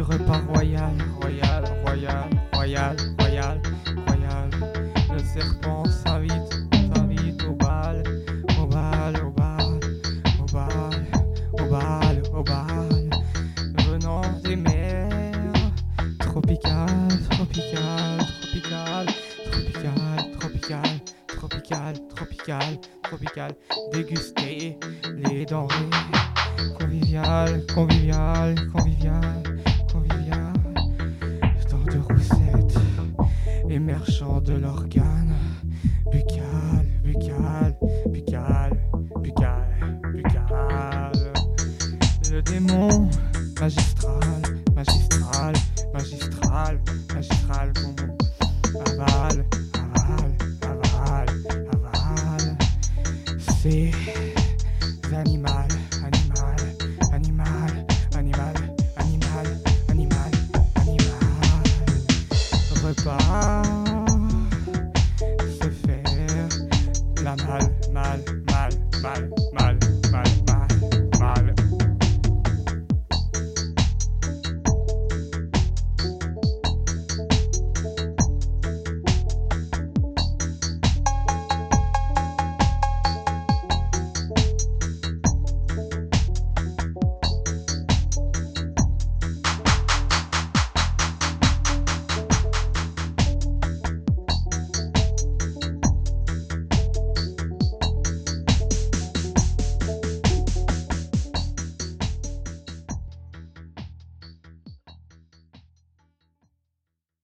repas royal, royal, royal, royal, royal, royal. Le serpent s'invite, s'invite au bal, au bal, au bal, au bal, au bal, au bal. Venant des mers tropicales, tropicales, tropicales, tropicales, tropicales, tropicales, tropicales, tropicales. Déguster les denrées conviviales, conviviales, conviviales. Émergeant de l'organe buccal, buccal, buccal, buccal, buccal. Le démon magistral, magistral, magistral, magistral, bon, aval, aval, aval, aval. C'est animal, animal, animal, animal, animal, animal, animal. mal, mal, mal, mal, mal, mal.